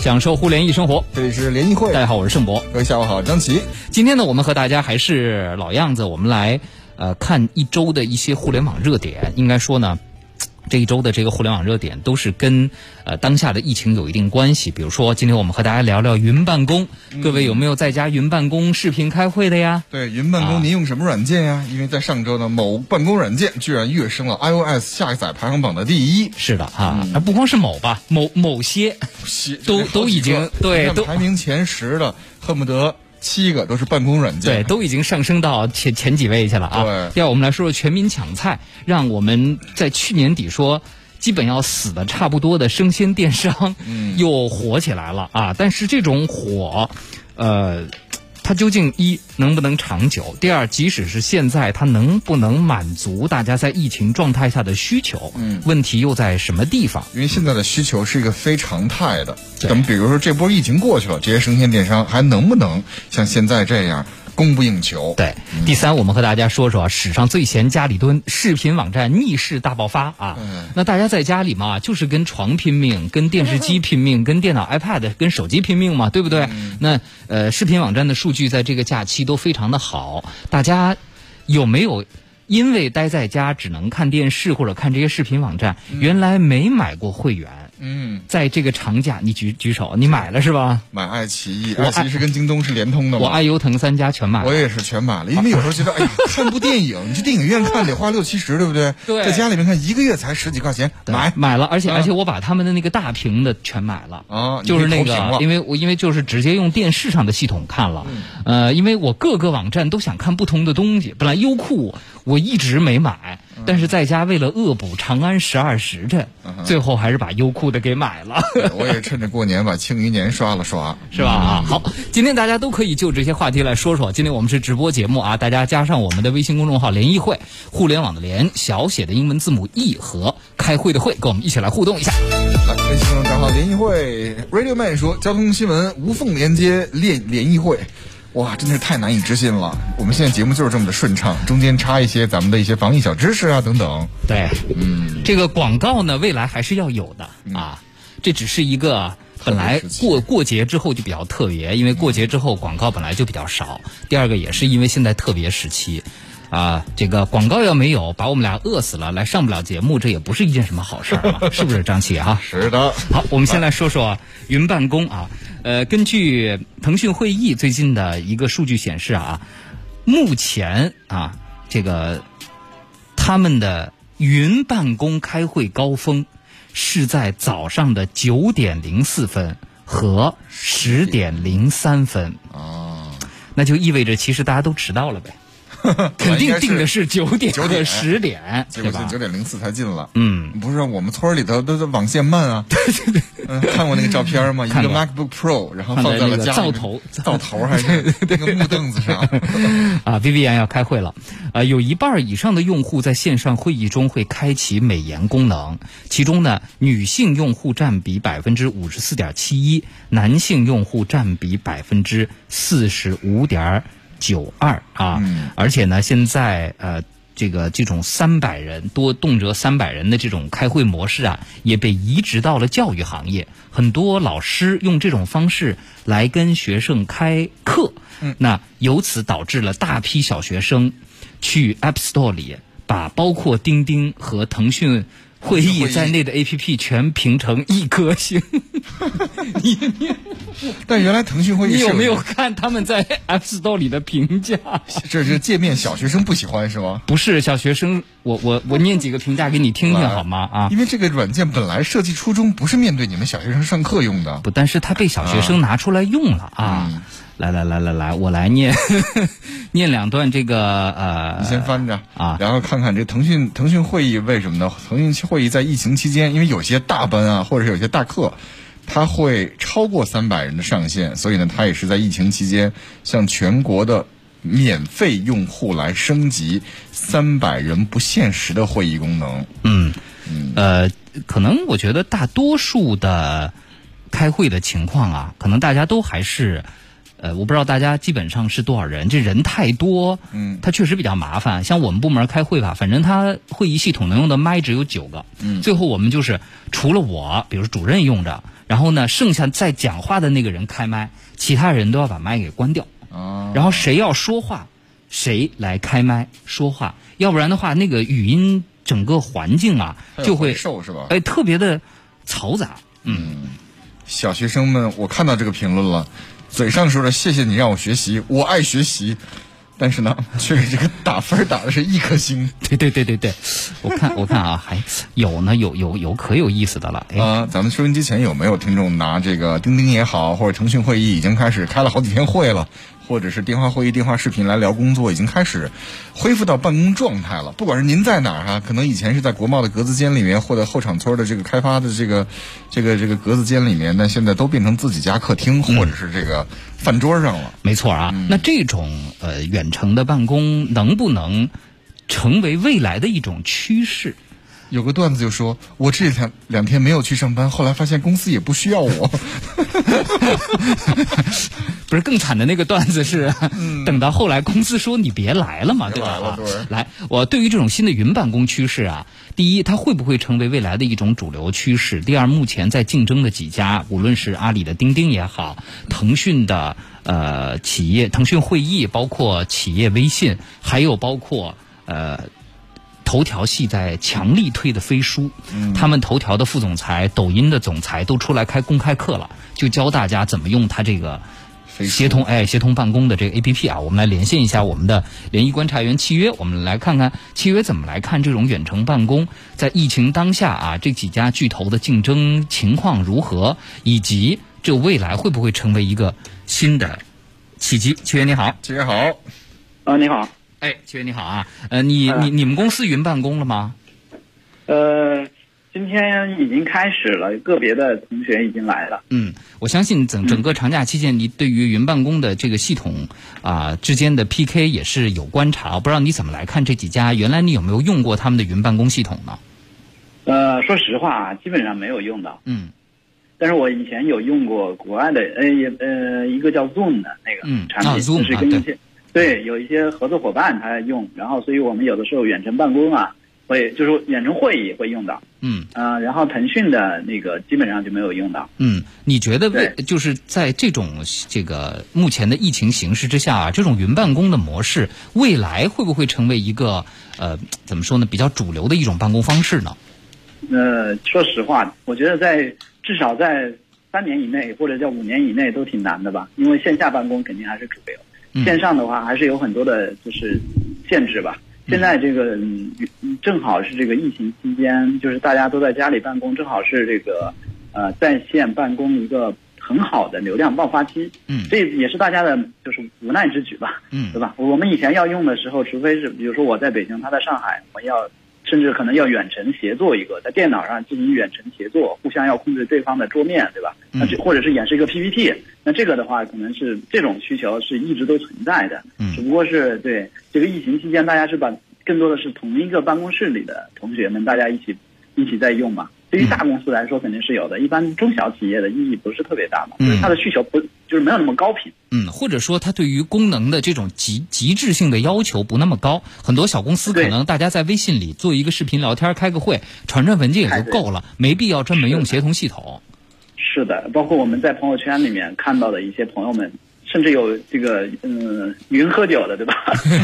享受互联易生活。这里是联谊会，大家好，我是盛博。各位下午好，张琪。今天呢，我们和大家还是老样子，我们来呃看一周的一些互联网热点。应该说呢。这一周的这个互联网热点都是跟呃当下的疫情有一定关系。比如说，今天我们和大家聊聊云办公。各位有没有在家云办公视频开会的呀？对，云办公您用什么软件呀？因为在上周呢，某办公软件居然跃升了 iOS 下载排行榜的第一。是的啊，不光是某吧，某某些都都已经对都排名前十的，恨不得。七个都是办公软件，对，都已经上升到前前几位去了啊。对，第二，我们来说说全民抢菜，让我们在去年底说基本要死的差不多的生鲜电商，嗯，又火起来了啊。但是这种火，呃。它究竟一能不能长久？第二，即使是现在，它能不能满足大家在疫情状态下的需求？嗯，问题又在什么地方？因为现在的需求是一个非常态的。等比如说这波疫情过去了，这些生鲜电商还能不能像现在这样？供不应求。对，第三，我们和大家说说史上最闲家里蹲视频网站逆势大爆发啊！那大家在家里嘛，就是跟床拼命，跟电视机拼命，跟电脑 iPad、跟手机拼命嘛，对不对？那呃，视频网站的数据在这个假期都非常的好，大家有没有因为待在家只能看电视或者看这些视频网站，原来没买过会员？嗯，在这个长假，你举举手，你买了是吧？买爱奇艺，爱奇艺是跟京东是联通的。我爱优腾三家全买了。我也是全买了，因为有时候觉得，哎呀，看部电影，你去电影院看得花六七十，对不对？对。在家里面看，一个月才十几块钱，买买了，而且而且我把他们的那个大屏的全买了啊，就是那个，因为我因为就是直接用电视上的系统看了，呃，因为我各个网站都想看不同的东西，本来优酷我一直没买。但是在家为了恶补《长安十二时辰》，最后还是把优酷的给买了。我也趁着过年把《庆余年》刷了刷，是吧？啊，好，今天大家都可以就这些话题来说说。今天我们是直播节目啊，大家加上我们的微信公众号“联谊会”，互联网的联，小写的英文字母 E 和开会的会，跟我们一起来互动一下。来，微信公众号“联谊会 ”Radio Man 说，交通新闻无缝连接联联谊会。哇，真的是太难以置信了！我们现在节目就是这么的顺畅，中间插一些咱们的一些防疫小知识啊，等等。对，嗯，这个广告呢，未来还是要有的啊。这只是一个本来过过节之后就比较特别，因为过节之后广告本来就比较少。第二个也是因为现在特别时期。啊，这个广告要没有，把我们俩饿死了，来上不了节目，这也不是一件什么好事儿嘛，是不是张琪哈？是的。好，我们先来说说云办公啊。呃，根据腾讯会议最近的一个数据显示啊，目前啊，这个他们的云办公开会高峰是在早上的九点零四分和十点零三分。哦，那就意味着其实大家都迟到了呗。肯定定的是九点和十点，对吧？九点零四才进了。嗯，不是我们村里头都是网线慢啊。对对对，嗯，看过那个照片吗？一个 MacBook Pro，然后放在了家灶头，灶头还是 那个木凳子上。啊，Vivian 要开会了。啊，有一半以上的用户在线上会议中会开启美颜功能，其中呢，女性用户占比百分之五十四点七一，男性用户占比百分之四十五点。九二啊，而且呢，现在呃，这个这种三百人多，动辄三百人的这种开会模式啊，也被移植到了教育行业。很多老师用这种方式来跟学生开课，那由此导致了大批小学生去 App Store 里把包括钉钉和腾讯。会议在内的 A P P 全评成一颗星。你你，但原来腾讯会议你有没有看他们在 App Store 里的评价？这是界面小学生不喜欢是吗？不是小学生，我我我念几个评价给你听听好吗？啊，因为这个软件本来设计初衷不是面对你们小学生上课用的，不，但是它被小学生拿出来用了啊。来来来来来，我来念 念两段这个呃，你先翻着啊，然后看看这腾讯腾讯会议为什么呢？腾讯会议在疫情期间，因为有些大班啊，或者是有些大课，它会超过三百人的上限，所以呢，它也是在疫情期间向全国的免费用户来升级三百人不限时的会议功能。嗯嗯，呃，可能我觉得大多数的开会的情况啊，可能大家都还是。呃，我不知道大家基本上是多少人，这人太多，嗯，它确实比较麻烦。像我们部门开会吧，反正它会议系统能用的麦只有九个，嗯最后我们就是除了我，比如主任用着，然后呢，剩下在讲话的那个人开麦，其他人都要把麦给关掉。啊，然后谁要说话，谁来开麦说话，要不然的话，那个语音整个环境啊就会受是吧？哎特别的嘈杂。嗯小学生们，我看到这个评论了，嘴上说着谢谢你让我学习，我爱学习，但是呢，却给这个打分打的是一颗星对对对对对，我看我看啊，还有呢，有有有可有意思的了。哎，啊！咱们收音机前有没有听众拿这个钉钉也好，或者腾讯会议已经开始开了好几天会了，或者是电话会议、电话视频来聊工作，已经开始恢复到办公状态了。不管是您在哪儿哈、可能以前是在国贸的格子间里面，或者后厂村的这个开发的这个这个这个格子间里面，但现在都变成自己家客厅或者是这个饭桌上了。没错啊。那这种呃远程的办公能不能成为未来的一种趋势？有个段子就说，我这两两天没有去上班，后来发现公司也不需要我。不是更惨的那个段子是，等到后来公司说你别来了嘛，对吧？来，我对于这种新的云办公趋势啊，第一，它会不会成为未来的一种主流趋势？第二，目前在竞争的几家，无论是阿里的钉钉也好，腾讯的呃企业腾讯会议，包括企业微信，还有包括呃。头条系在强力推的飞书，他们头条的副总裁、抖音的总裁都出来开公开课了，就教大家怎么用它这个协同哎协同办公的这个 A P P 啊。我们来连线一下我们的联谊观察员契约，我们来看看契约怎么来看这种远程办公在疫情当下啊这几家巨头的竞争情况如何，以及这未来会不会成为一个新的契机。契约你好，契约好，啊，你好，哎，七月你好啊，呃，你你你们公司云办公了吗？呃，今天已经开始了，个别的同学已经来了。嗯，我相信整整个长假期间，你对于云办公的这个系统啊、之间的 PK 也是有观察。我不知道你怎么来看这几家？原来你有没有用过他们的云办公系统呢？呃，说实话，基本上没有用到，嗯但是我以前有用过国外的，呃，也呃，一个叫 Zoom 的那个产品，，Zoom，就是啊跟一些、对有一些合作伙伴他用，然后所以我们有的时候远程办公啊，会就是远程会议会用到，嗯啊、然后腾讯的那个基本上就没有用到。嗯，你觉得为就是在这种这个目前的疫情形势之下啊，这种云办公的模式，未来会不会成为一个呃怎么说呢，比较主流的一种办公方式呢？呃，说实话，我觉得在至少在三年以内或者叫五年以内都挺难的吧，因为线下办公肯定还是主流，嗯线上的话还是有很多的就是限制吧。现在这个嗯正好是这个疫情期间，就是大家都在家里办公，正好是这个呃在线办公一个很好的流量爆发期。嗯这也是大家的就是无奈之举吧。嗯对吧？我们以前要用的时候，除非是比如说我在北京，他在上海，我们要甚至可能要远程协作一个，在电脑上进行远程协作，互相要控制对方的桌面，对吧？那这或者是演示一个 PPT，那这个的话，可能是这种需求是一直都存在的，嗯只不过是对这个疫情期间，大家是把更多的是同一个办公室里的同学们，大家一起一起在用嘛。对于大公司来说肯定是有的，一般中小企业的意义不是特别大嘛，嗯就是它的需求不就是没有那么高频。嗯，或者说它对于功能的这种极极致性的要求不那么高，很多小公司可能大家在微信里做一个视频聊天、开个会、传传文件也就够了，没必要专门用协同系统。是的，包括我们在朋友圈里面看到的一些朋友们，甚至有这个嗯云喝酒的，对吧？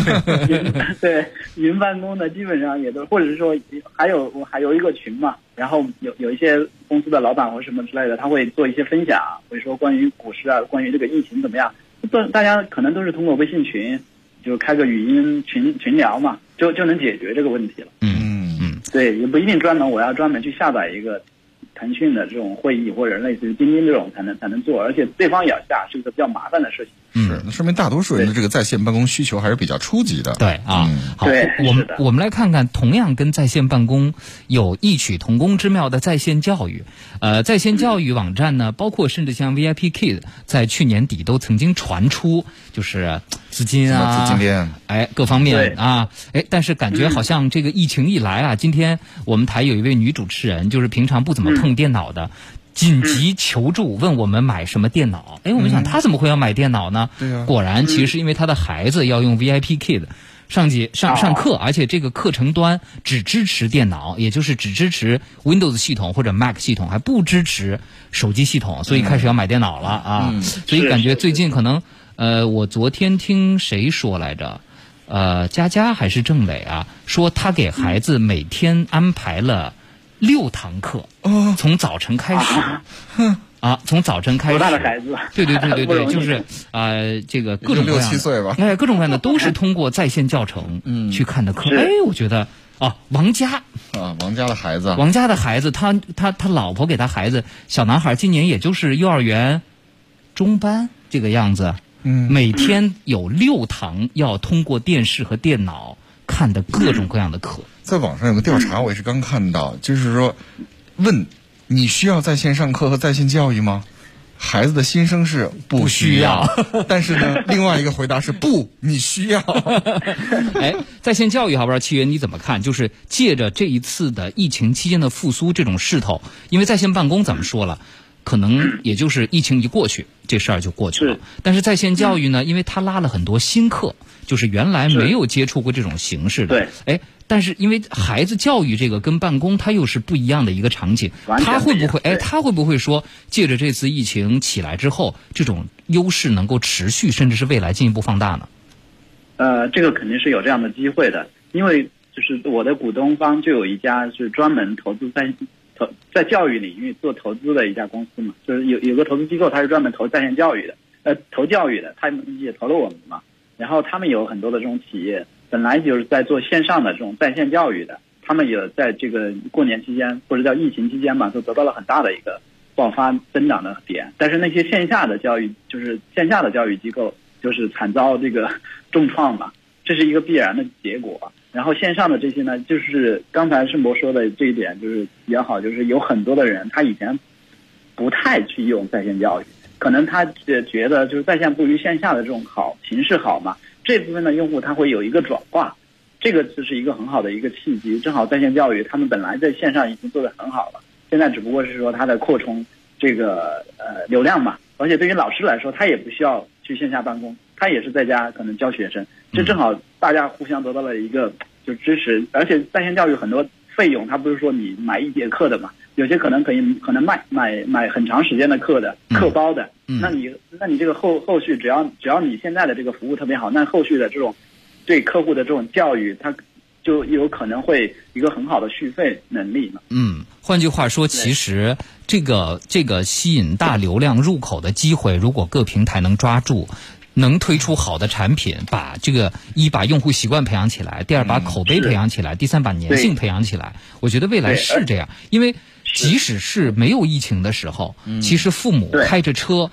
云 对云办公的，基本上也都，或者是说还有我还有一个群嘛，然后有有一些公司的老板或什么之类的，他会做一些分享，会说关于股市啊，关于这个疫情怎么样，都大家可能都是通过微信群，就开个语音群群聊嘛，就就能解决这个问题了。嗯嗯对，也不一定专门我要专门去下载一个腾讯的这种会议或者类似于钉钉这种才能才能做，而且对方也要下，是一个比较麻烦的事情。嗯是，那说明大多数人的这个在线办公需求还是比较初级的。对啊，嗯好，我们我们来看看，同样跟在线办公有异曲同工之妙的在线教育。呃，在线教育网站呢，包括甚至像 VIP Kid，在去年底都曾经传出就是资金啊，资金链哎，各方面啊，哎，但是感觉好像这个疫情一来啊，今天我们台有一位女主持人，就是平常不怎么碰电脑的。紧急求助，问我们买什么电脑。哎，我们想他怎么会要买电脑呢？果然，其实是因为他的孩子要用 VIP Kid 上节上上课，而且这个课程端只支持电脑，也就是只支持 Windows 系统或者 Mac 系统，还不支持手机系统，所以开始要买电脑了啊。嗯所以感觉最近可能，呃，我昨天听谁说来着？呃，佳佳还是郑磊啊，说他给孩子每天安排了六堂课，哦，从早晨开始，啊，从早晨开始。多大的孩子？对对对对对，就是呃，这个各种各样的，七岁吧。哎，各种各样的都是通过在线教程嗯。去看的课。哎，我觉得啊，王佳，啊，王佳的孩子，王佳的孩子，他他他老婆给他孩子小男孩，今年也就是幼儿园中班这个样子，嗯，每天有六堂要通过电视和电脑看的各种各样的课。在网上有个调查，我也是刚看到，就是说，问你需要在线上课和在线教育吗？孩子的心声是不需要，但是呢，另外一个回答是不，你需要。哎，在线教育，好不知道七月你怎么看？就是借着这一次的疫情期间的复苏这种势头，因为在线办公咱们说了，可能也就是疫情一过去，这事儿就过去了是。但是在线教育呢，因为它拉了很多新课，就是原来没有接触过这种形式的。对。哎，但是因为孩子教育这个跟办公它又是不一样的一个场景，他会不会？哎，他会不会说，借着这次疫情起来之后，这种优势能够持续，甚至是未来进一步放大呢？呃，这个肯定是有这样的机会的，因为就是我的股东方就有一家是专门投资在投在教育领域做投资的一家公司嘛，就是有有个投资机构，它是专门投在线教育的，呃，投教育的，他们也投了我们嘛。然后他们有很多的这种企业，本来就是在做线上的这种在线教育的，他们也在这个过年期间或者叫疫情期间嘛，都得到了很大的一个爆发增长的点。但是那些线下的教育，就是线下的教育机构，就是惨遭这个重创嘛，这是一个必然的结果。然后线上的这些呢，就是刚才盛博说的这一点，就是比较好，就是有很多的人他以前不太去用在线教育，可能他也觉得就是在线不如线下的这种好形式好嘛，这部分的用户他会有一个转化，这个就是一个很好的一个契机。正好在线教育他们本来在线上已经做得很好了，现在只不过是说它的扩充这个呃流量嘛，而且对于老师来说，他也不需要去线下办公，他也是在家可能教学生，这正好大家互相得到了一个就支持，而且在线教育很多费用，它不是说你买一节课的嘛，有些可能可以可能卖买买很长时间的课的课包的，嗯那你那你这个后后续只要只要你现在的这个服务特别好，那后续的这种对客户的这种教育，它就有可能会一个很好的续费能力嘛。嗯，换句话说，其实这个这个吸引大流量入口的机会，如果各平台能抓住。能推出好的产品，把这个一把用户习惯培养起来，第二把口碑培养起来，第三把粘性培养起来。我觉得未来是这样，因为即使是没有疫情的时候，其实父母开着车。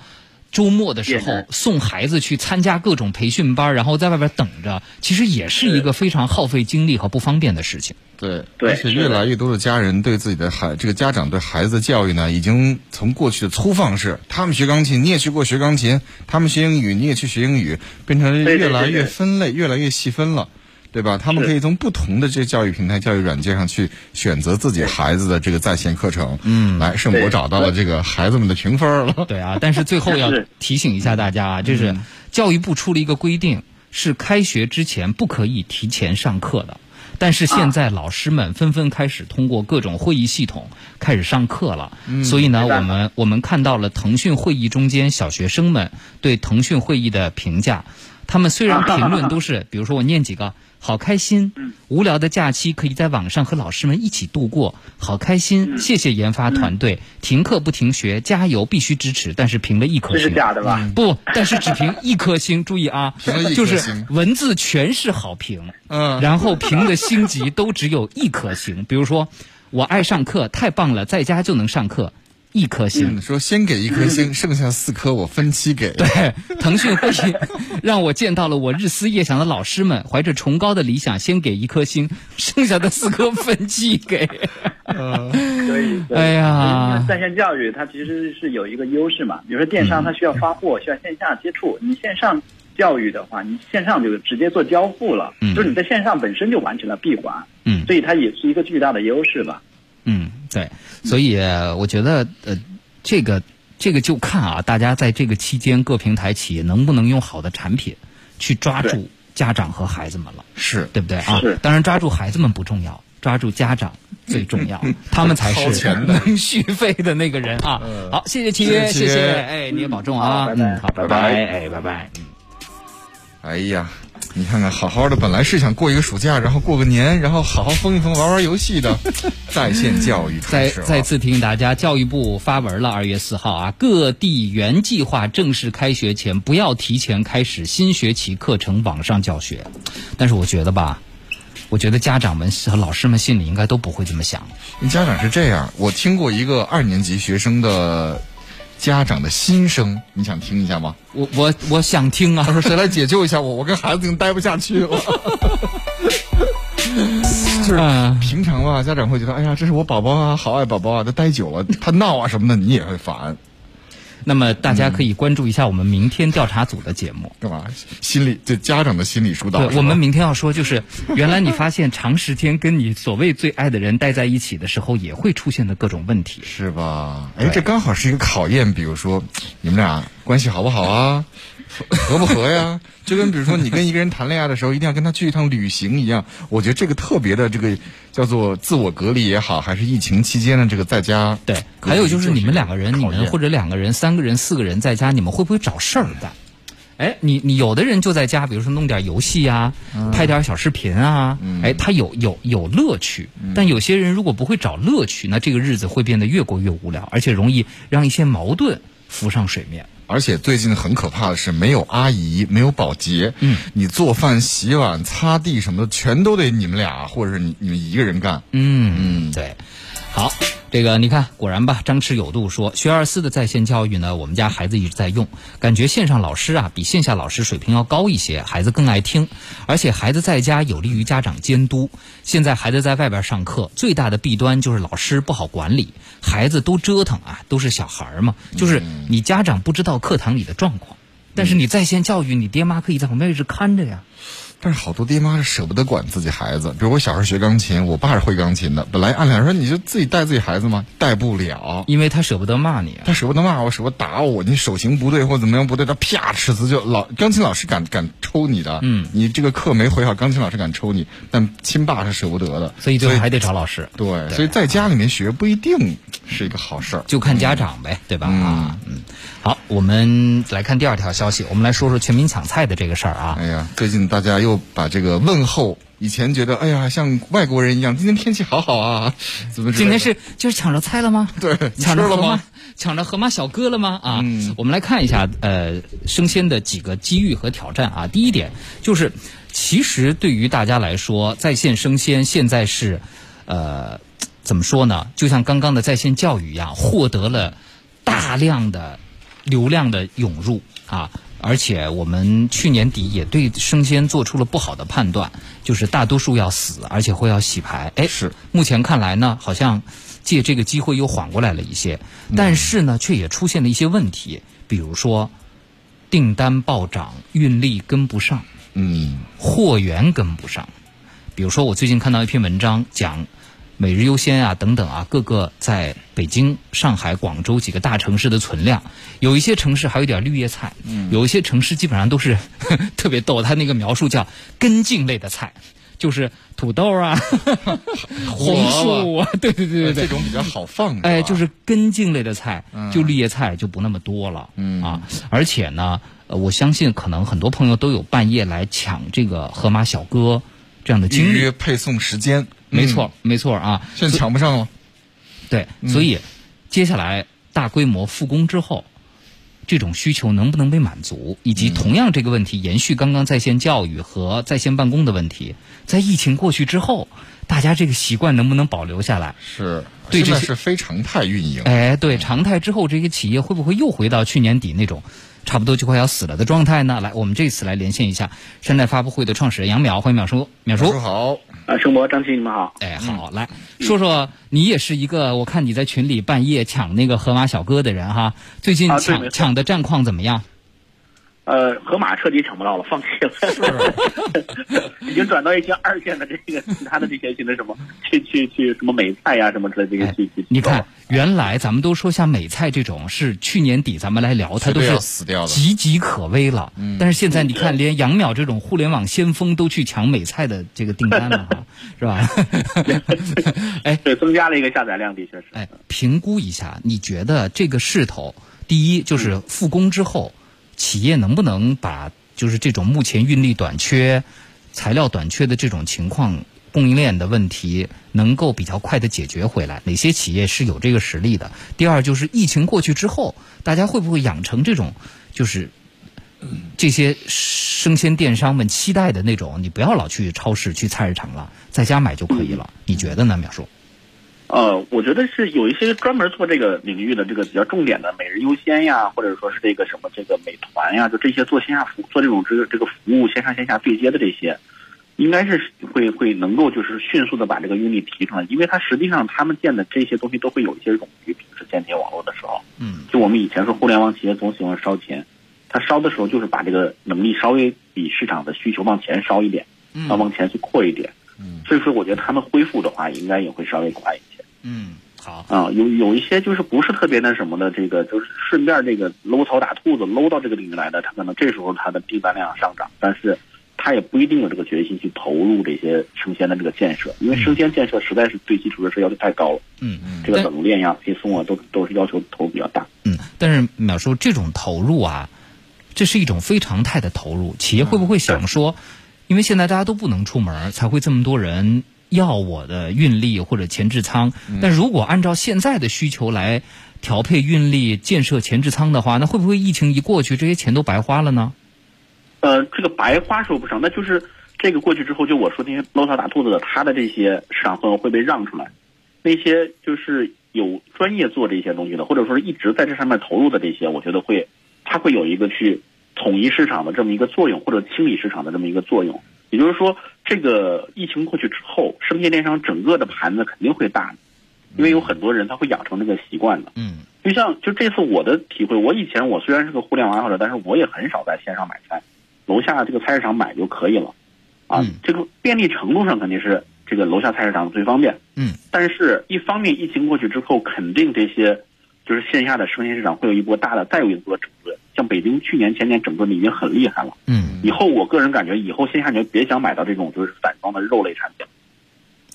周末的时候送孩子去参加各种培训班，然后在外边等着，其实也是一个非常耗费精力和不方便的事情。对，对而且越来越多的家人对自己的孩，这个家长对孩子的教育呢，已经从过去的粗放式，他们学钢琴，你也去过学钢琴；他们学英语，你也去学英语，变成越来越分类，越来越细分了。对吧？他们可以从不同的这教育平台、教育软件上去选择自己孩子的这个在线课程。嗯，来，盛博找到了这个孩子们的评分了。对啊，但是最后要提醒一下大家啊，就是教育部出了一个规定，是开学之前不可以提前上课的。但是现在老师们纷纷开始通过各种会议系统开始上课了，所以呢，我们我们看到了腾讯会议中间小学生们对腾讯会议的评价，他们虽然评论都是，比如说我念几个。好开心，无聊的假期可以在网上和老师们一起度过，好开心！谢谢研发团队，停课不停学，加油，必须支持。但是评了一颗这是星，假的吧？不，但是只评一颗星。注意啊就是文字全是好评，嗯，然后评的星级都只有一颗星。比如说，我爱上课，太棒了，在家就能上课，一颗星。嗯，说先给一颗星，剩下四颗我分期给。对，腾讯会议 让我见到了我日思夜想的老师们，怀着崇高的理想，先给一颗星，剩下的四颗分期给。所以，对哎呀因为在线教育它其实是有一个优势嘛，比如说电商它需要发货，需要线下接触，你线上教育的话，你线上就直接做交付了，嗯就是你在线上本身就完成了闭环，嗯所以它也是一个巨大的优势吧。嗯，对，所以呃我觉得呃，这个这个就看啊，大家在这个期间各平台企业能不能用好的产品去抓住家长和孩子们了，是对不对？啊是？当然抓住孩子们不重要，抓住家长最重要，他们才是掏钱的。能续费的那个人啊。好，谢谢契约，谢谢谢哎，你也保重啊，嗯，好，拜拜拜拜，哎，拜拜。哎呀，你看看，好好的，本来是想过一个暑假，然后过个年，然后好好疯一疯，玩玩游戏的，在线教育再再次提醒大家，教育部发文了，二月四号啊，各地原计划正式开学前不要提前开始新学期课程网上教学。但是我觉得吧，我觉得家长们和老师们心里应该都不会这么想。家长是这样，我听过一个二年级学生的家长的心声，你想听一下吗？我我我想听啊他，说：“谁来解救一下我？我跟孩子已经待不下去了。”就是嗯平常吧，家长会觉得，哎呀，这是我宝宝啊，好爱宝宝啊，他待久了，他闹啊什么的，你也会烦，那么大家可以关注一下我们明天调查组的节目。干嘛？心理这家长的心理疏导。对，我们明天要说，就是原来你发现长时间跟你所谓最爱的人待在一起的时候，也会出现的各种问题。是吧？哎，这刚好是一个考验，比如说你们俩关系好不好啊？合不合呀？就跟比如说你跟一个人谈恋爱的时候，一定要跟他去一趟旅行一样。我觉得这个特别的这个叫做自我隔离也好，还是疫情期间的这个在家对，还有就是你们两个人，你们或者两个人、三个人、四个人在家，你们会不会找事儿干？哎，你你有的人就在家，比如说弄点游戏啊，拍点小视频啊，哎，他有有有乐趣。但有些人如果不会找乐趣，那这个日子会变得越过越无聊，而且容易让一些矛盾浮上水面。而且最近很可怕的是，没有阿姨，没有保洁，嗯，你做饭、洗碗、擦地什么的，全都得你们俩或者是你你们一个人干。嗯嗯对。好，这个你看，果然吧，张弛有度说，学而思的在线教育呢，我们家孩子一直在用，感觉线上老师啊比线下老师水平要高一些，孩子更爱听，而且孩子在家有利于家长监督。现在孩子在外边上课，最大的弊端就是老师不好管理，孩子都折腾啊，都是小孩嘛，就是你家长不知道课堂里的状况，但是你在线教育，你爹妈可以在旁边一直看着呀。但是好多爹妈是舍不得管自己孩子，比如我小时候学钢琴，我爸是会钢琴的，本来按理来说你就自己带自己孩子吗？带不了。因为他舍不得骂你啊。他舍不得骂我，舍不得打我，你手型不对或怎么样不对，他啪尺子就老钢琴老师敢敢抽你的，嗯，你这个课没回好，钢琴老师敢抽你，但亲爸是舍不得的，所以最后还得找老师。对，所以在家里面学不一定是一个好事儿。就看家长呗，对吧？嗯啊，嗯，好，我们来看第二条消息，我们来说说全民抢菜的这个事儿啊。哎呀，最近大家又把这个问候，以前觉得哎呀像外国人一样，今天天气好好啊，怎么今天是就是抢着菜了吗？对抢着了吗？抢着河马小哥了吗？啊，嗯我们来看一下呃生鲜的几个机遇和挑战啊。第一点就是，其实对于大家来说，在线生鲜现在是呃怎么说呢？就像刚刚的在线教育一样，获得了大量的流量的涌入啊。而且我们去年底也对生鲜做出了不好的判断，就是大多数要死，而且会要洗牌。哎，是目前看来呢，好像借这个机会又缓过来了一些，但是呢，却也出现了一些问题，比如说订单暴涨，运力跟不上，嗯货源跟不上。比如说，我最近看到一篇文章讲。每日优先啊，等等啊，各个在北京、上海、广州几个大城市的存量，有一些城市还有点绿叶菜，有一些城市基本上都是 特别逗，他那个描述叫根茎类的菜，就是土豆啊、红薯啊，对对对对对这，种比较好放。哎，就是根茎类的菜，就绿叶菜就不那么多了，嗯啊，而且呢，呃我相信可能很多朋友都有半夜来抢这个河马小哥这样的经历，预约配送时间，没错，没错啊，嗯，现在抢不上了。对，所以接下来大规模复工之后，这种需求能不能被满足，以及同样这个问题延续刚刚在线教育和在线办公的问题，在疫情过去之后，大家这个习惯能不能保留下来？是，对这是非常态运营。哎，对，常态之后，这些企业会不会又回到去年底那种差不多就快要死了的状态呢？来，我们这次来连线一下山寨发布会的创始人杨淼，欢迎淼叔，淼叔。叔好，啊，生博、张琪，你们好。哎，好，来说说你也是一个，我看你在群里半夜抢那个河马小哥的人哈，最近抢、抢的战况怎么样？呃，盒马彻底抢不到了，放弃了，已经转到一些二线的这个其他的这些新的什么，去去去什么美菜呀、什么之类的这些去去。你看，原来咱们都说像美菜这种是去年底咱们来聊，它都是死掉的，岌岌可危了。嗯，但是现在你看，连杨淼这种互联网先锋都去抢美菜的这个订单了，哈，是吧？哎，对，增加了一个下载量，的确是。哎，评估一下，你觉得这个势头，第一就是复工之后。企业能不能把就是这种目前运力短缺、材料短缺的这种情况、供应链的问题，能够比较快的解决回来？哪些企业是有这个实力的？第二，就是疫情过去之后，大家会不会养成这种，就是这些生鲜电商们期待的那种，你不要老去超市、去菜市场了，在家买就可以了？你觉得呢，淼叔？呃，我觉得是有一些专门做这个领域的这个比较重点的，每日优先呀，或者说是这个什么这个美团呀，就这些做线下服做这种这个这个服务线上线下对接的这些，应该是会会能够就是迅速的把这个运力提上来，因为它实际上他们建的这些东西都会有一些冗余，平时建这些网络的时候，嗯，就我们以前说互联网企业总喜欢烧钱，它烧的时候就是把这个能力稍微比市场的需求往前烧一点，嗯，往前去扩一点，嗯，所以说我觉得他们恢复的话，应该也会稍微快一些。嗯，好啊，有有一些就是不是特别那什么的，这个就是顺便这个搂草打兔子搂到这个领域来的，他可能这时候他的订单量上涨，但是他也不一定有这个决心去投入这些生鲜的这个建设，因为生鲜建设实在是对基础设施要求太高了。嗯嗯，这个冷链呀、配送啊，都都是要求投入比较大。嗯，但是淼叔这种投入啊，这是一种非常态的投入，企业会不会想说，因为现在大家都不能出门，才会这么多人。要我的运力或者前置仓，但如果按照现在的需求来调配运力、建设前置仓的话，那会不会疫情一过去，这些钱都白花了呢？呃，这个白花说不上，那就是这个过去之后，就我说那些搂草打兔子的，他的这些市场份额会被让出来，那些就是有专业做这些东西的，或者说是一直在这上面投入的这些，我觉得会，它会有一个去统一市场的这么一个作用，或者清理市场的这么一个作用。也就是说，这个疫情过去之后，生鲜电商整个的盘子肯定会大，因为有很多人他会养成这个习惯的。嗯，就像就这次我的体会，我以前我虽然是个互联网爱好者，但是我也很少在线上买菜，楼下这个菜市场买就可以了。啊，这个便利程度上肯定是这个楼下菜市场最方便。嗯，但是一方面疫情过去之后，肯定这些就是线下的生鲜市场会有一波大的再有一波整顿。像北京去年前年整顿的已经很厉害了，嗯，以后我个人感觉以后线下你就别想买到这种就是散装的肉类产品，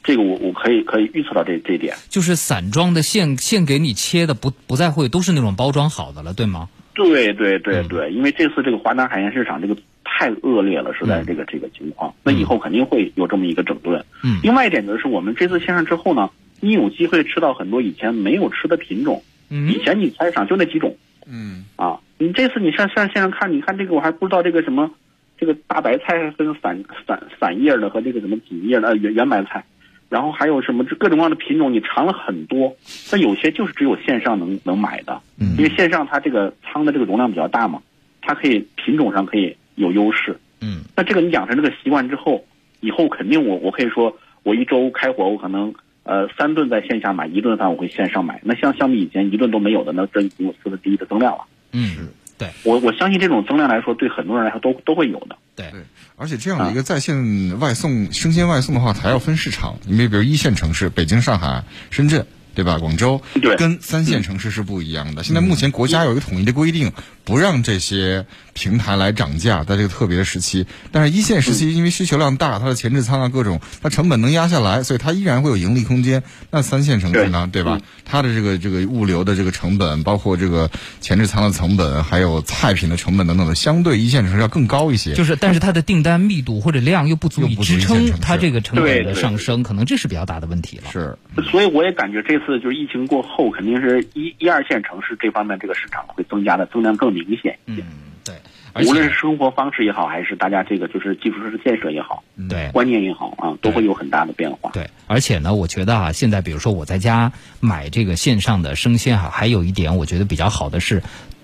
这个我我可以可以预测到这这一点，就是散装的现现给你切的不不再会都是那种包装好的了，对吗？对对对对，因为这次这个华南海鲜市场这个太恶劣了，实在这个这个情况，那以后肯定会有这么一个整顿。嗯，另外一点就是我们这次线上之后呢，你有机会吃到很多以前没有吃的品种，嗯，以前你菜市场就那几种，嗯。啊。你这次你上上线上看，你看这个我还不知道这个什么，这个大白菜分散散散叶的和这个什么紧叶的圆圆白菜，然后还有什么这各种各样的品种，你尝了很多，但有些就是只有线上能能买的，嗯，因为线上它这个仓的这个容量比较大嘛，它可以品种上可以有优势，嗯，那这个你养成这个习惯之后，以后肯定我我可以说我一周开火我可能呃三顿在线下买，一顿饭我会线上买，那像相比以前一顿都没有的，那这已经有四分之一的增量了。嗯，对我我相信这种增量来说，对很多人来说都都会有的。对对，而且这样的一个在线外送、生鲜外送的话，它要分市场，你比如一线城市，北京、上海、深圳，对吧？广州，对，跟三线城市是不一样的。现在目前国家有一个统一的规定，不让这些平台来涨价，在这个特别的时期。但是一线时期，因为需求量大，它的前置仓啊各种，它成本能压下来，所以它依然会有盈利空间。那三线城市呢，对吧？它的这个这个物流的这个成本，包括这个前置仓的成本，还有菜品的成本等等的，相对一线城市要更高一些。就是，但是它的订单密度或者量又不足以支撑它这个成本的上升，可能这是比较大的问题了。是，所以我也感觉这次就是疫情过后，肯定是一一二线城市这方面这个市场会增加的增量更明显一些。嗯，对。无论是生活方式也好，还是大家这个就是基础设施建设也好，对观念也好啊，都会有很大的变化。对，而且呢，我觉得啊，现在比如说我在家买这个线上的生鲜哈，还有一点我觉得比较好的是，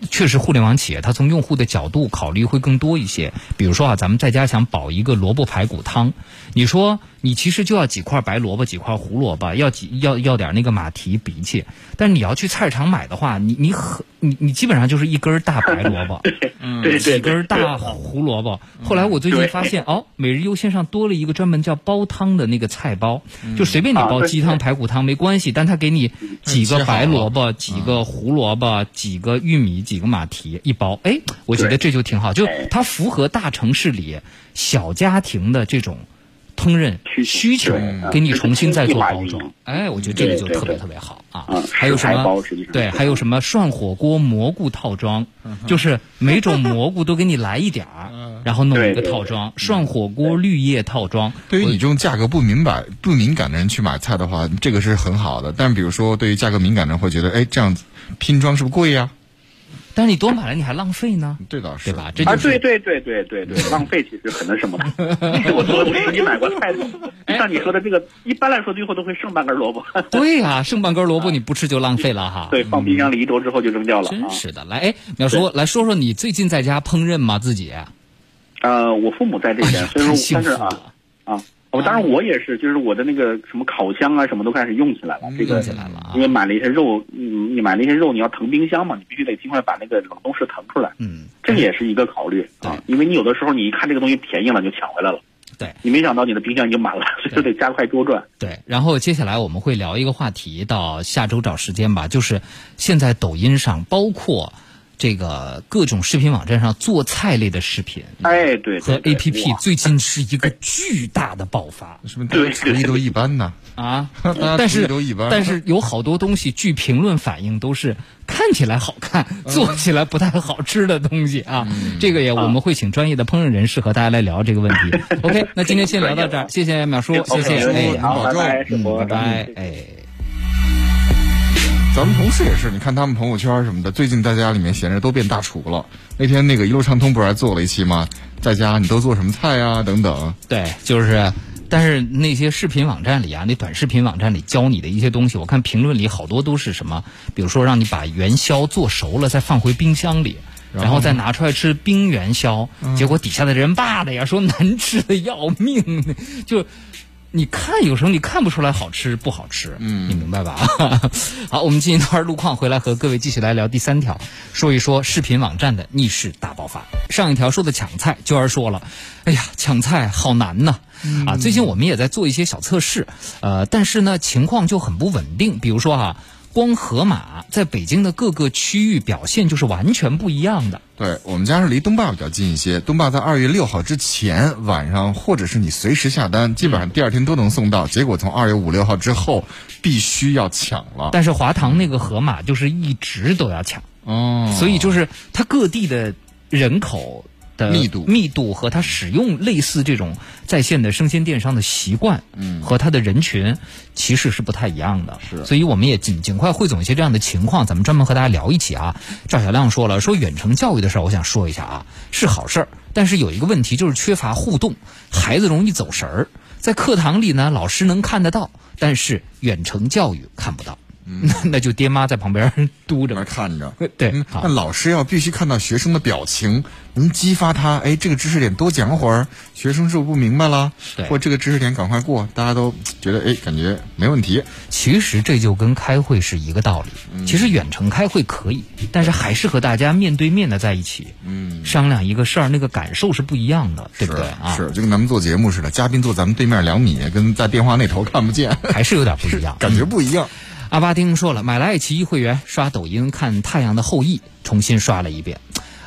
确实互联网企业它从用户的角度考虑会更多一些。比如说啊，咱们在家想煲一个萝卜排骨汤，你说你其实就要几块白萝卜，几块胡萝卜，要几要要点那个马蹄荸荠，但是你要去菜市场买的话，你你很你你基本上就是一根大白萝卜，对对几根大胡萝卜。后来我最近发现，哦，每日优鲜上多了一个专门叫煲汤的那个菜包，就随便你煲鸡汤、排骨汤没关系，但他给你几个白萝卜、几个胡萝卜、几个玉米、几个马蹄一包。哎，我觉得这就挺好，就哎它符合大城市里小家庭的这种。烹饪需需求给你重新再做包装，哎，我觉得这个就特别特别好啊嗯！还有什么对，还有什么涮火锅蘑菇套装，就是每种蘑菇都给你来一点儿，然后弄一个套装，涮火锅绿叶套装。对于你这种价格不敏感、不敏感的人去买菜的话，这个是很好的。但比如说，对于价格敏感的人会觉得，哎，这样子拼装是不是贵呀？但是你多买了，你还浪费呢，对倒是，对吧？这啊，就是对对对对对对，浪费其实很那什么的。我做我自己买过菜，哎像你说的这个，一般来说最后都会剩半根萝卜，对呀，剩半根萝卜你不吃就浪费了哈。对，放冰箱里一周之后就扔掉了。啊真是的。来，哎，淼叔，来说说你最近在家烹饪吗？自己？呃，我父母在这边，哎呀所以说太幸但是啊福了，啊，我当然我也是，就是我的那个什么烤箱啊，什么都开始用起来了。这个用起来了啊因为买了一些肉，嗯，你买了一些肉，你要腾冰箱嘛，你必须得尽快把那个冷冻室腾出来。嗯，这个也是一个考虑啊，因为你有的时候你一看这个东西便宜了，你就抢回来了。对你没想到你的冰箱已经满了，所以说得加快周转。对，然后接下来我们会聊一个话题，到下周找时间吧。就是现在抖音上，包括这个各种视频网站上做菜类的视频哎，对和对对 A P P，最近是一个巨大的爆发 是不是大家厨艺都一般呢？啊！但是都一般，但是有好多东西，据评论反映都是看起来好看，做起来不太好吃的东西啊。这个也我们会请专业的烹饪人士和大家来聊这个问题。OK，那今天先聊到这儿，谢谢淼叔，谢谢哎，好，拜拜，嗯，拜拜，哎。咱们同事也是，你看他们朋友圈什么的，最近在家里面闲着都变大厨了。那天那个一路畅通不是还做了一期吗？在家你都做什么菜呀、等等。对，就是，但是那些视频网站里啊，那短视频网站里教你的一些东西，我看评论里好多都是什么，比如说让你把元宵做熟了再放回冰箱里。然后再拿出来吃冰元宵，结果底下的人骂的呀，说难吃的要命，就你看有时候你看不出来好吃不好吃，嗯，你明白吧？好，我们进一段路况，回来和各位继续来聊第三条，说一说视频网站的逆势大爆发。上一条说的抢菜，娟儿说了，哎呀，抢菜好难呐。啊，最近我们也在做一些小测试，呃，但是呢，情况就很不稳定。比如说哈、光盒马在北京的各个区域表现就是完全不一样的。对我们家是离东坝比较近一些，东坝在二月六号之前晚上，或者是你随时下单，基本上第二天都能送到。结果从二月五六号之后，必须要抢了。但是华堂那个盒马就是一直都要抢，哦，所以就是它各地的人口的密度密度和他使用类似这种在线的生鲜电商的习惯，嗯，和他的人群其实是不太一样的。是所以我们也尽尽快汇总一些这样的情况，咱们专门和大家聊一起啊。赵小亮说了，说远程教育的事儿，我想说一下啊，是好事儿，但是有一个问题就是缺乏互动，孩子容易走神儿。在课堂里呢，老师能看得到，但是远程教育看不到，那 那就爹妈在旁边督 着。看着。对嗯，那老师要必须看到学生的表情，能激发他。哎，这个知识点多讲会儿，学生是不是不明白了？对或这个知识点赶快过，大家都觉得哎，感觉没问题。其实这就跟开会是一个道理。其实远程开会可以，但是还是和大家面对面的在一起，嗯，商量一个事儿，那个感受是不一样的，对不对啊？是，就跟咱们做节目似的，嘉宾坐咱们对面两米，跟在电话那头看不见，还是有点不一样。感觉不一样。阿巴丁说了，买了爱奇艺会员，刷抖音看《太阳的后裔》，重新刷了一遍。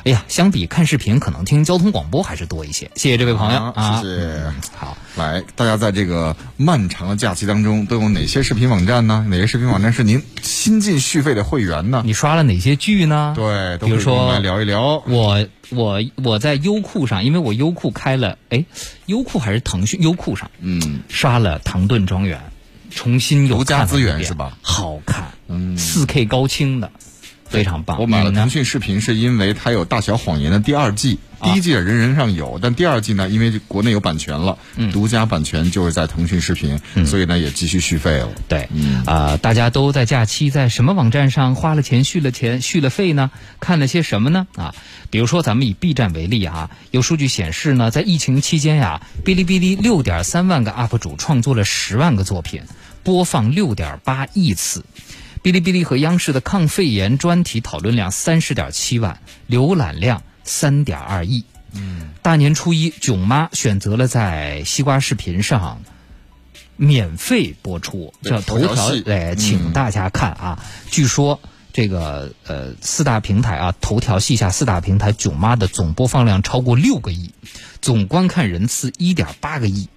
哎呀，相比看视频，可能听交通广播还是多一些。谢谢这位朋友啊啊，谢谢嗯好，来，大家在这个漫长的假期当中，都有哪些视频网站呢？哪些视频网站是您新进续费的会员呢？你刷了哪些剧呢？对，都比如说来聊一聊。我我我在优酷上，因为我优酷开了，哎，优酷还是腾讯优酷上嗯，刷了《唐顿庄园》，重新又独家资源是吧？好看，嗯，四 K 高清的，非常棒。我买了腾讯视频，是因为它有《大小谎言》的第二季，第一季人人上有，但第二季呢，因为国内有版权了，独家版权就是在腾讯视频，所以呢也继续续费了。对，啊、大家都在假期在什么网站上花了钱、续了钱、续了费呢？看了些什么呢？啊，比如说咱们以 B 站为例啊，有数据显示呢，在疫情期间呀，哔哩哔哩六点三万个 UP 主创作了十万个作品，播放六点八亿次。哔哩哔哩和央视的抗肺炎专题讨论量三十点七万，浏览量三点二亿。嗯，大年初一，囧妈选择了在西瓜视频上免费播出，叫头条，哎，请大家看啊。据说这个呃四大平台啊，头条系下四大平台，囧妈的总播放量超过六个亿，总观看人次一点八个亿。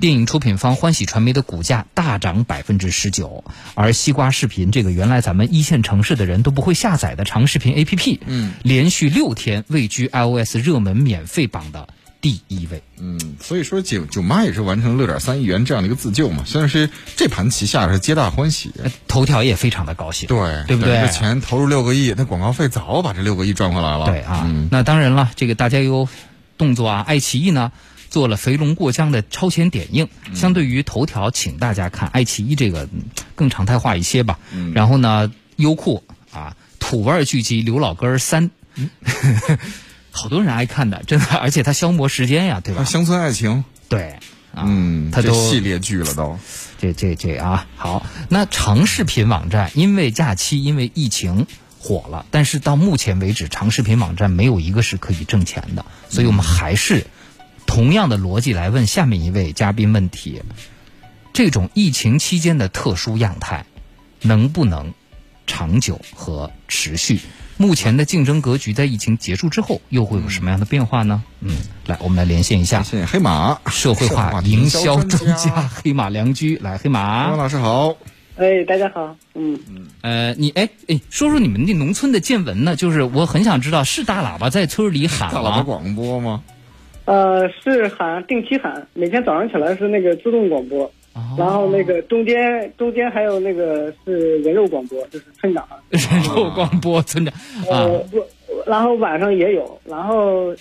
电影出品方欢喜传媒的股价大涨百分之十九，而西瓜视频这个原来咱们一线城市的人都不会下载的长视频 APP，嗯，连续六天位居 iOS 热门免费榜的第一位。嗯，所以说九九妈也是完成了六点三亿元这样的一个自救嘛，虽然是这盘棋下是皆大欢喜，头条也非常的高兴，对对不对？这钱投入六个亿，那广告费早把这六个亿赚回来了。对啊，那当然了，这个大家有动作啊，爱奇艺呢。做了肥龙过江的超前点映，相对于头条，请大家看爱奇艺这个更常态化一些吧。然后呢，优酷啊，土味剧集《刘老根三》，好多人爱看的，真的，而且它消磨时间呀，对吧？乡村爱情，对，嗯，它都系列剧了都。这这这啊，好，那长视频网站因为假期，因为疫情火了，但是到目前为止，长视频网站没有一个是可以挣钱的，所以我们还是。同样的逻辑来问下面一位嘉宾问题：这种疫情期间的特殊样态，能不能长久和持续？目前的竞争格局在疫情结束之后又会有什么样的变化呢？嗯，来，我们来连线一下黑马社会化营销专家 黑马良驹。来，黑马，王老师好。哎，大家好。嗯嗯。呃，你哎哎，说说你们那农村的见闻呢？就是我很想知道，是大喇叭在村里喊大喇叭广播吗？呃，是喊定期喊，每天早上起来是那个自动广播，然后那个中间中间还有那个是人肉广播，就是村长。人肉广播村长啊。不，然后晚上也有，然后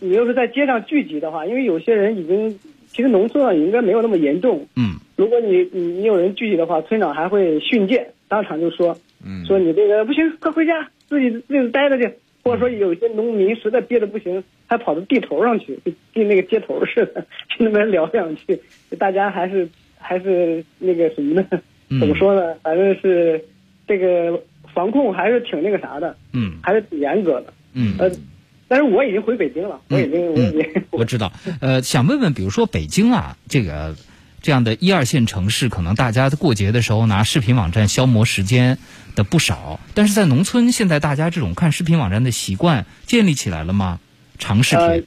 你要是在街上聚集的话，因为有些人已经其实农村啊应该没有那么严重，嗯，如果你你你有人聚集的话，村长还会训诫，当场就说，嗯，说你这个不行，快回家，自己自己待着去。或者说有些农民实在憋得不行，还跑到地头上去，就跟那个街头似的，去那边聊两句。大家还是还是那个什么呢？怎么说呢？反正是这个防控还是挺那个啥的，嗯，还是挺严格的，嗯。呃，但是我已经回北京了，我已经我已经我知道。呃，想问问，比如说北京啊，这个这样的一二线城市，可能大家过节的时候拿视频网站消磨时间。的不少，但是在农村，现在大家这种看视频网站的习惯建立起来了吗？长视频？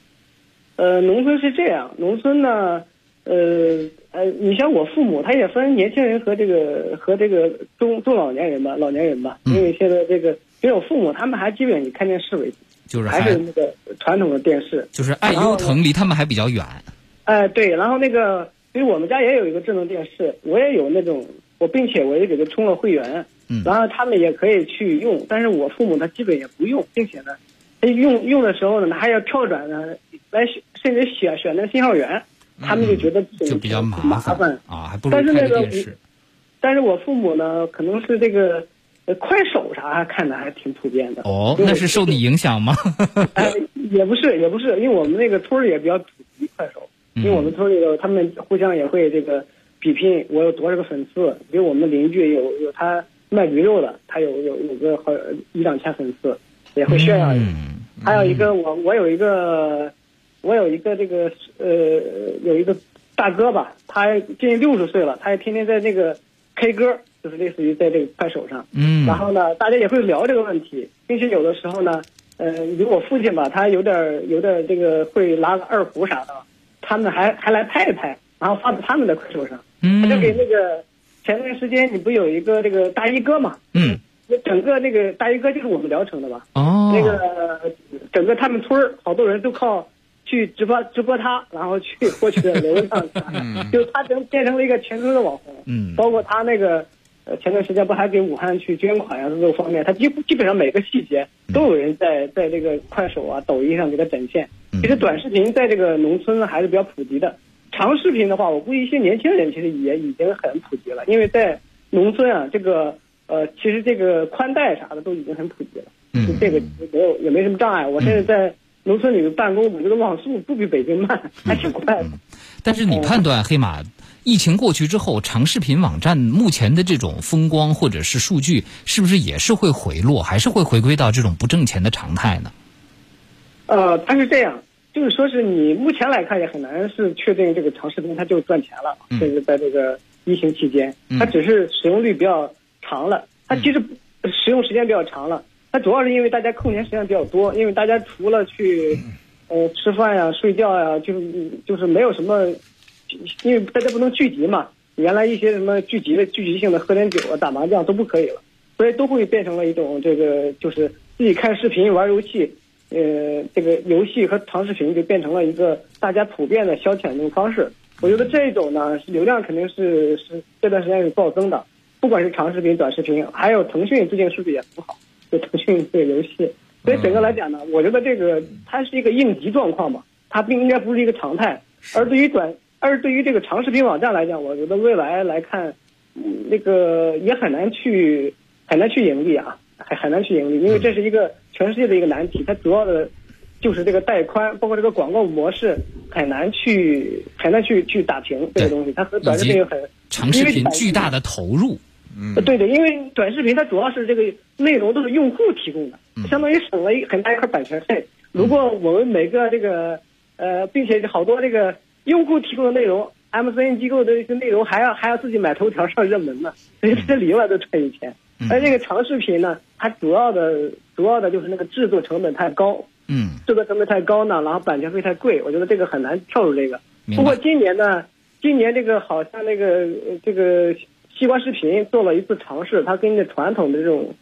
呃，农村是这样，农村呢，呃呃，你像我父母，他也分年轻人和这个和这个中中老年人吧，老年人吧，因为现在这个，因为我父母他们还基本以看电视为主，就是还是那个传统的电视，就是爱优腾离他们还比较远。哎，对，然后那个，因为我们家也有一个智能电视，我也有那种，我并且我也给他充了会员。然后他们也可以去用，但是我父母他基本也不用，并且呢，他用用的时候呢，还要跳转呢，来甚至选选那个信号源，他们就觉得就比较麻烦啊，还不如开电视。但是我父母呢，可能是这个快手啥看的还挺普遍的。哦，那是受你影响吗？哎，也不是，也不是，因为我们那个村儿也比较普及快手，因为我们村里头他们互相也会这个比拼，我有多少个粉丝，比如我们邻居有有他。卖驴肉的，他有有有个好一两千粉丝，也会炫耀一下。还有一个我我有一个我有一个这个呃有一个大哥吧，他近六十岁了，他也天天在那个 K 歌，就是类似于在这个快手上。嗯。然后呢，大家也会聊这个问题，并且有的时候呢，呃，如我父亲吧，他有点有点这个会拉个二胡啥的，他们还还来拍一拍，然后发到他们的快手上。嗯。他就给那个。前段时间你不有一个这个大衣哥嘛？嗯，那整个那个大衣哥就是我们聊城的吧？哦，那个整个他们村儿好多人都靠去直播直播他，然后去获取的流量，就他成变成了一个全村的网红。嗯，包括他那个呃前段时间不还给武汉去捐款呀？这个方面，他几乎基本上每个细节都有人在在这个快手啊、抖音上给他展现。其实短视频在这个农村还是比较普及的。长视频的话，我估计一些年轻人其实也已经很普及了，因为在农村啊，这个呃，其实这个宽带啥的都已经很普及了，嗯，这个没有也没什么障碍。我现在在农村里的办公，我觉得网速不比北京慢，还挺快的。但是你判断黑马疫情过去之后，长视频网站目前的这种风光或者是数据，是不是也是会回落，还是会回归到这种不挣钱的常态呢？呃，它是这样，就是说是你目前来看也很难是确定这个长视频它就赚钱了，嗯甚至在这个疫情期间，嗯它只是使用率比较长了，它其实使用时间比较长了，它主要是因为大家空闲时间比较多，因为大家除了去呃吃饭呀、睡觉呀，就是就是没有什么，因为大家不能聚集嘛，原来一些什么聚集的聚集性的喝点酒啊、打麻将都不可以了。所以都会变成了一种这个，就是自己看视频、玩游戏，呃，这个游戏和长视频就变成了一个大家普遍的消遣的方式。我觉得这一种呢，流量肯定是是这段时间是暴增的，不管是长视频、短视频，还有腾讯最近数据也很好，就腾讯这个游戏。所以整个来讲呢，我觉得这个它是一个应急状况嘛，它并应该不是一个常态。而对于短，而对于这个长视频网站来讲，我觉得未来来看，嗯，那个也很难去。很难去盈利啊，很很难去盈利，因为这是一个全世界的一个难题。它主要的就是这个带宽，包括这个广告模式，很难去很难去去打平这个东西。它和短视频有很长视频巨大的投入。嗯，对的，因为短视频它主要是这个内容都是用户提供的，相当于省了一很大一块版权费。如果我们每个这个呃，并且好多这个用户提供的内容，MCN 机构的一些内容还要还要自己买头条上热门呢，所以这里外都赚一钱。而这个长视频呢，它主要的主要的就是那个制作成本太高，嗯，制作成本太高呢，然后版权费太贵，我觉得这个很难跳入这个。不过今年呢，今年这个好像那个这个西瓜视频做了一次尝试，它跟着传统的这种，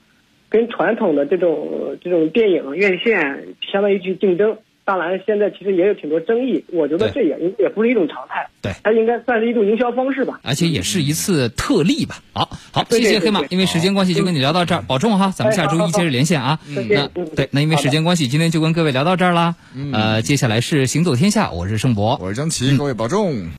跟传统的这种这种电影院线相当于去竞争。当然，现在其实也有挺多争议，我觉得这也也不是一种常态，对，它应该算是一种营销方式吧，而且也是一次特例吧。好，好，谢谢黑马，因为时间关系就跟你聊到这儿，保重哈，咱们下周一接着连线啊。那对，那因为时间关系，今天就跟各位聊到这儿啦。呃，接下来是行走天下，我是盛博，我是张琪，各位保重。